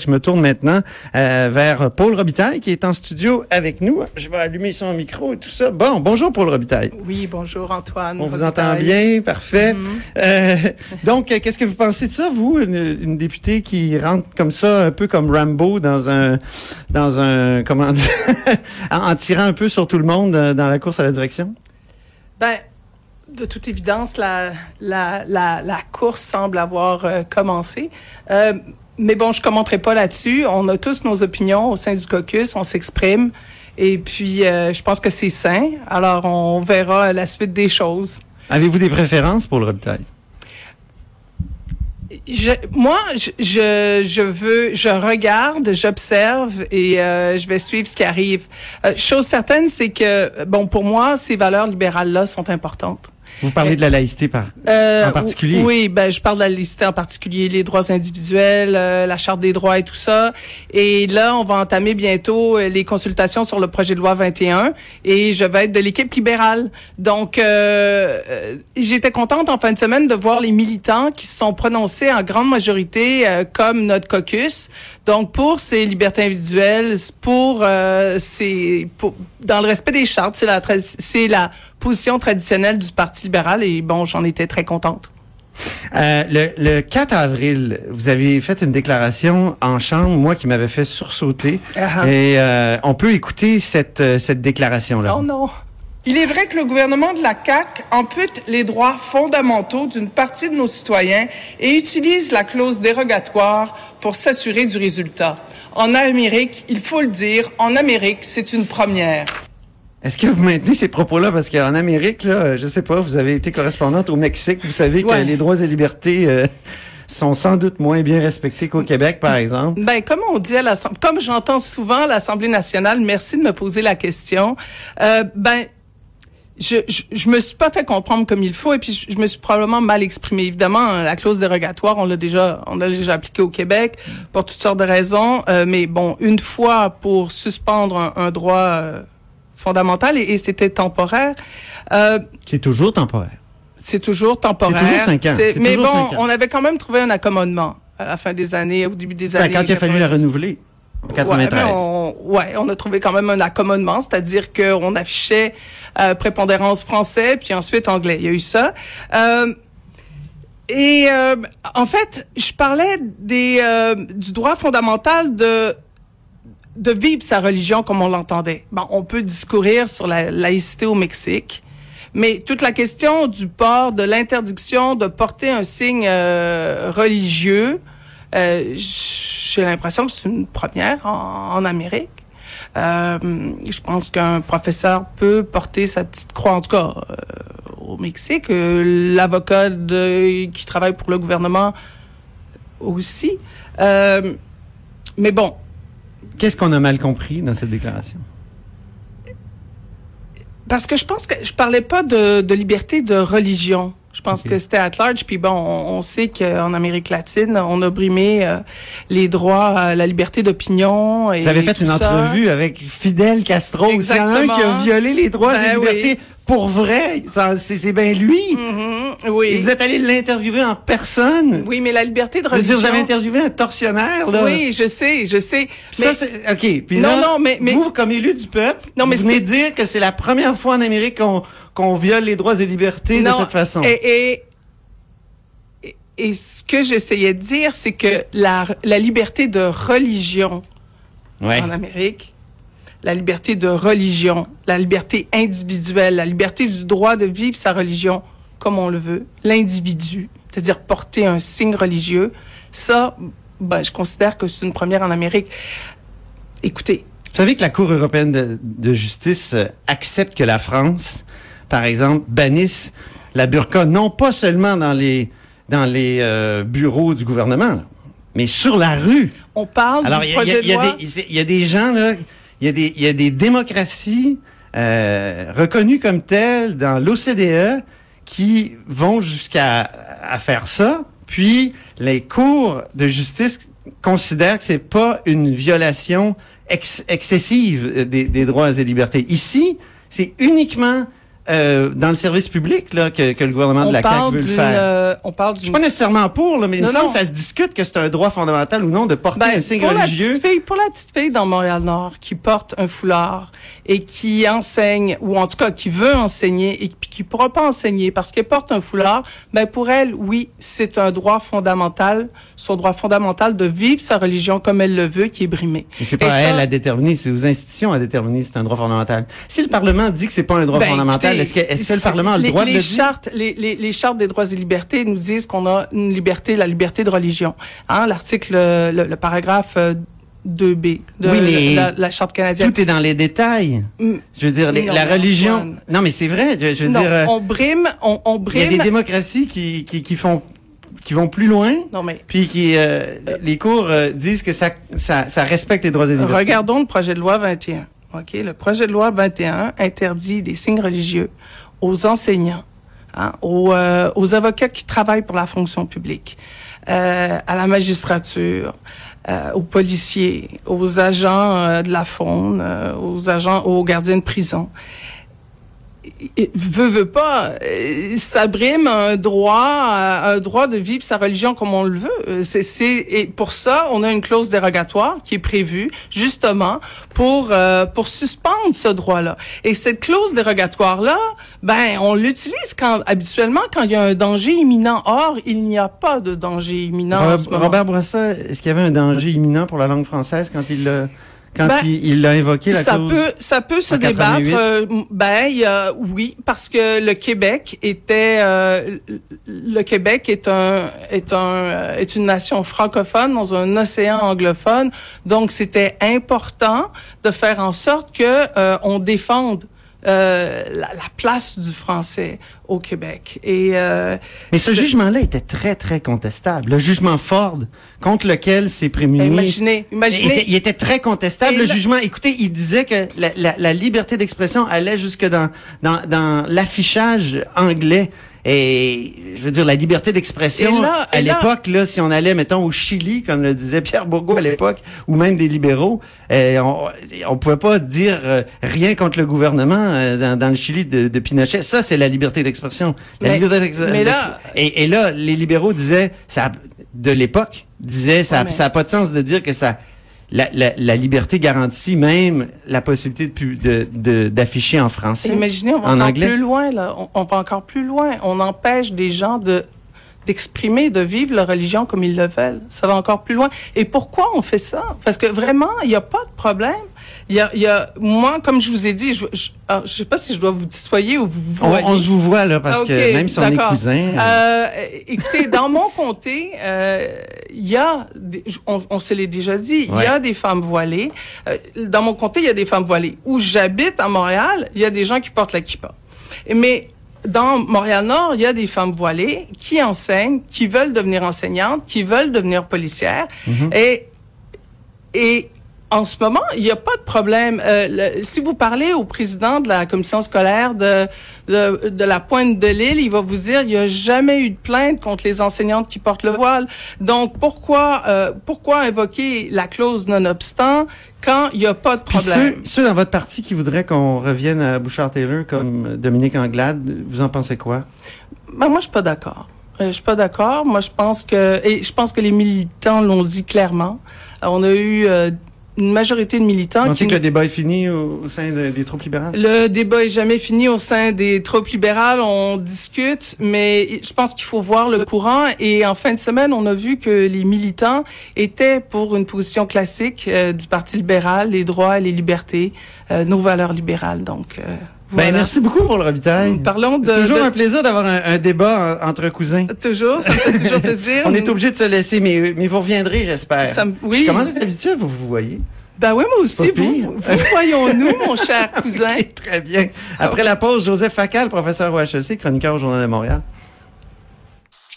Je me tourne maintenant euh, vers Paul Robitaille qui est en studio avec nous. Je vais allumer son micro et tout ça. Bon, bonjour Paul Robitaille. Oui, bonjour Antoine. On vous entend bien, parfait. Mhm. Euh, donc, euh, qu'est-ce que vous pensez de ça, vous, une, une, députée qui rentre comme ça, un peu comme Rambo dans un, dans un, comment dire, en tirant un peu sur tout le monde dans la course à la direction? Ben, de toute évidence, la, la, la, la course semble avoir euh, commencé. Euh, mais bon, je commenterai pas là-dessus. On a tous nos opinions au sein du caucus, on s'exprime. Et puis, euh, je pense que c'est sain. Alors, on verra la suite des choses. Avez-vous des préférences pour le Robitaille? Je, moi, je, je, je, veux, je regarde, j'observe et euh, je vais suivre ce qui arrive. Euh, chose certaine, c'est que, bon, pour moi, ces valeurs libérales-là sont importantes. Vous parlez de la laïcité par, euh, en particulier. Oui, ben je parle de la laïcité en particulier, les droits individuels, euh, la charte des droits et tout ça. Et là, on va entamer bientôt euh, les consultations sur le projet de loi 21 et je vais être de l'équipe libérale. Donc euh, j'étais contente en fin de semaine de voir les militants qui se sont prononcés en grande majorité comme notre caucus. Donc pour ces libertés individuelles, pour ces pour, dans le respect des chartes, c'est la c'est la position traditionnelle du Parti libéral et bon, j'en étais très contente. Euh, le, le, 4 avril, vous avez fait une déclaration en chambre, moi qui m'avais fait sursauter. Uh -huh. Et euh, on peut écouter cette, euh, cette déclaration-là. Oh non. Il est vrai que le gouvernement de la CAQ ampute les droits fondamentaux d'une partie de nos citoyens et utilise la clause dérogatoire pour s'assurer du résultat. En Amérique, il faut le dire, en Amérique, c'est une première. Est-ce que vous maintenez ces propos-là? Parce qu'en Amérique, là, je sais pas, vous avez été correspondante au Mexique. Vous savez Ouais. que les droits et libertés euh, sont sans doute moins bien respectés qu'au Québec, par exemple. Ben, comme on dit à l'Assemblée, comme j'entends souvent à l'Assemblée nationale, merci de me poser la question. Euh, ben, je, je, je me suis pas fait comprendre comme il faut et puis je, je me suis probablement mal exprimé. Évidemment, la clause dérogatoire, on l'a déjà, on l'a déjà appliquée au Québec pour toutes sortes de raisons. Euh, mais bon, une fois pour suspendre un, un droit euh, fondamental et, et c'était temporaire. Euh, c'est toujours temporaire. C'est toujours temporaire. C'est toujours cinq ans. Mais bon, ans. on avait quand même trouvé un accommodement à la fin des années, au début des Ben, années. quand il a fallu la renouveler. En 93. Ouais, on, ouais, on a trouvé quand même un accommodement, c'est-à-dire qu'on affichait euh, prépondérance français, puis ensuite anglais. Il y a eu ça. Euh, et euh, en fait, je parlais des, euh, du droit fondamental de de vivre sa religion comme on l'entendait. Bon, on peut discourir sur la laïcité au Mexique, mais toute la question du port, de l'interdiction de porter un signe euh, religieux, euh, j'ai l'impression que c'est une première en, en Amérique. Euh, je pense qu'un professeur peut porter sa petite croix, en tout cas euh, au Mexique. Euh, L'avocat qui travaille pour le gouvernement aussi. Euh, mais bon, Qu'est-ce qu'on a mal compris dans cette déclaration? Parce que je pense que je parlais pas de, de liberté de religion. Je pense que c'était at large. Puis bon, on, on sait qu'en Amérique latine, on a brimé euh, les droits à la liberté d'opinion. et Vous avez fait une ça. entrevue avec Fidel Castro. A un qui a violé les droits et Ben libertés pour vrai. C'est c'est bien lui. Mhm, oui. Et vous êtes allé l'interviewer en personne? Oui, mais la liberté de Je veux religion. dire, vous avez interviewé un tortionnaire, là. Oui, je sais, je sais. Puis Mais ça, c'est, OK. Puis Non, là, non, mais- mais- vous, comme élu du peuple, Non, mais vous venez dire que c'est la première fois en Amérique qu'on qu'on viole les droits et libertés de cette façon. Et, et, et, et ce que j'essayais de dire, c'est que la, la liberté de religion ouais. en Amérique, la liberté de religion, la liberté individuelle, la liberté du droit de vivre sa religion comme on le veut, l'individu, c'est-à-dire porter un signe religieux, ça, ben, je considère que c'est une première en Amérique. Écoutez, Vous savez que la Cour européenne de, de justice euh, accepte que la France, par exemple, bannisse la burqa non pas seulement dans les dans les euh, bureaux du gouvernement, là, mais sur la rue. on parle Alors, du il y, a- il y projet a- de loi. des- il y a des gens, là, il y a des, y a des démocraties euh, reconnues comme telles dans l'OCDE qui vont jusqu'à à faire ça. Puis, les cours de justice considèrent que c'est pas une violation ex- excessive des, des droits et libertés. Ici, c'est uniquement euh, dans le service public là, que, que le gouvernement de la CAQ veut le faire. Euh, on parle Je suis pas nécessairement pour, là, mais il me semble que ça se discute que c'est un droit fondamental ou non de porter ben, un signe pour religieux. La petite fille, pour la petite fille dans Montréal-Nord qui porte un foulard et qui enseigne, ou en tout cas qui veut enseigner et qui pourra pas enseigner parce qu'elle porte un foulard, ben pour elle, oui, c'est un droit fondamental, son droit fondamental de vivre sa religion comme elle le veut, qui est brimé. Mais c'est pas à elle à déterminer, c'est aux institutions à déterminer si c'est un droit fondamental. Si le Parlement dit que c'est pas un droit ben, fondamental, est-ce que, est que, le Parlement a le les, droit les de le chartes, les, les, les, chartes des droits et libertés nous disent qu'on a une liberté, la liberté de religion. Hein, L'article, le, le, paragraphe 2B de oui, mais la, la, charte canadienne. Tout est dans les détails. Mm. Je veux dire, les, non, la religion. Non, mais c'est vrai. Je, je veux non, dire. on brime, on, on brime. Il y a des démocraties qui, qui, qui font qui vont plus loin, non, mais, puis qui euh, les cours euh, disent que ça, ça, ça respecte les droits et libertés. Regardons le projet de loi 21. Ok, le projet de loi 21 interdit des signes religieux aux enseignants, hein, aux, euh, aux avocats qui travaillent pour la fonction publique, euh, à la magistrature, euh, aux policiers, aux agents euh, de la faune, euh, aux agents, aux gardiens de prison. Veut, veut pas, euh, ça brime un droit, un droit de vivre sa religion comme on le veut. C'est, c'est, et pour ça, on a une clause dérogatoire qui est prévue justement pour euh, pour suspendre ce droit-là. Et cette clause dérogatoire-là, ben, on l'utilise quand habituellement quand il y a un danger imminent. Or, il n'y a pas de danger imminent Robert, en ce moment. Robert Bourassa, est-ce qu'il y avait un danger imminent pour la langue française quand il quand Ben, il, il a invoqué la ça clause peut ça peut se débattre 88? euh, ben il y a- oui parce que le Québec était euh, le Québec est un est un euh, est une nation francophone dans un océan anglophone donc c'était important de faire en sorte que euh, on défende euh, la, la place du français au Québec et euh, Mais ce jugement-là était très, très contestable. Le jugement Ford, contre lequel s'est imaginez Il imaginez était, il était très contestable, Et le jugement. Écoutez, il disait que la, la- la liberté d'expression allait jusque dans, dans, dans l'affichage anglais. Et je veux dire, la liberté d'expression, à l'époque, là, si on allait, mettons, au Chili, comme le disait Pierre Bourgault à l'époque, ou même des libéraux, euh, on, on pouvait pas dire euh, rien contre le gouvernement euh, dans, dans le Chili de, de Pinochet. Ça, c'est la liberté d'expression. La Mais- mais là- et, et là, les libéraux disaient, ça, de l'époque, disaient, ça, Ouais, mais- ça a pas de sens de dire que ça, la, la, la liberté garantit même la possibilité de pu- de de- d'afficher en français. Imaginez, on va en encore anglais. plus loin, là. On, on va encore plus loin. On empêche des gens de d'exprimer, de vivre leur religion comme ils le veulent. Ça va encore plus loin. Et pourquoi on fait ça? Parce que vraiment, il n'y a pas de problème. Il y a, il y a, moi, comme je vous ai dit, je, je, ah, je sais pas si je dois vous tutoyer ou vous On, voyez. on se vous voit là parce Ah, que même si on est cousins. Euh, écoutez, dans mon comté, euh, il y a, des- on, on se l'est déjà dit, il Ouais. y a des femmes voilées. Euh, dans mon comté, il y a des femmes voilées. Où j'habite à Montréal, il y a des gens qui portent la kippa. Mais dans Montréal-Nord, il y a des femmes voilées qui enseignent, qui veulent devenir enseignantes, qui veulent devenir policières. Mm-hmm. Et et en ce moment, il n'y a pas de problème. Euh, le- si vous parlez au président de la commission scolaire de, de, de la pointe de l'île, il va vous dire il n'y a jamais eu de plainte contre les enseignantes qui portent le voile. Donc pourquoi euh, pourquoi invoquer la clause nonobstant quand il n'y a pas de Puis problème? ceux, ceux dans votre parti qui voudraient qu'on revienne à Bouchard-Taylor comme Dominique Anglade, vous en pensez quoi? Ben moi, je suis pas d'accord. Euh, je suis pas d'accord. Moi, je pense que et je pense que les militants l'ont dit clairement. On a eu euh, une majorité de militants Vous qui que le débat est fini au, au sein de- des troupes libérales? Le débat est jamais fini au sein des troupes libérales. On discute, mais je pense qu'il faut voir le courant. Et en fin de semaine, on a vu que les militants étaient pour une position classique euh, du Parti libéral, les droits et les libertés, euh, nos valeurs libérales. Donc, euh, Ben, merci beaucoup pour le ravitail. Parlons de, C'est toujours de- un plaisir d'avoir un, un débat en- entre cousins. toujours, ça me fait toujours plaisir. On est obligé de se laisser, mais, mais vous reviendrez, j'espère. Ça me- oui. Je commence à être habitué, vous vous voyez. Ben oui, moi aussi. Vous, vous voyons-nous, mon cher cousin. Très bien. Après la pause, Joseph Facal, professeur au HEC, chroniqueur au Journal de Montréal.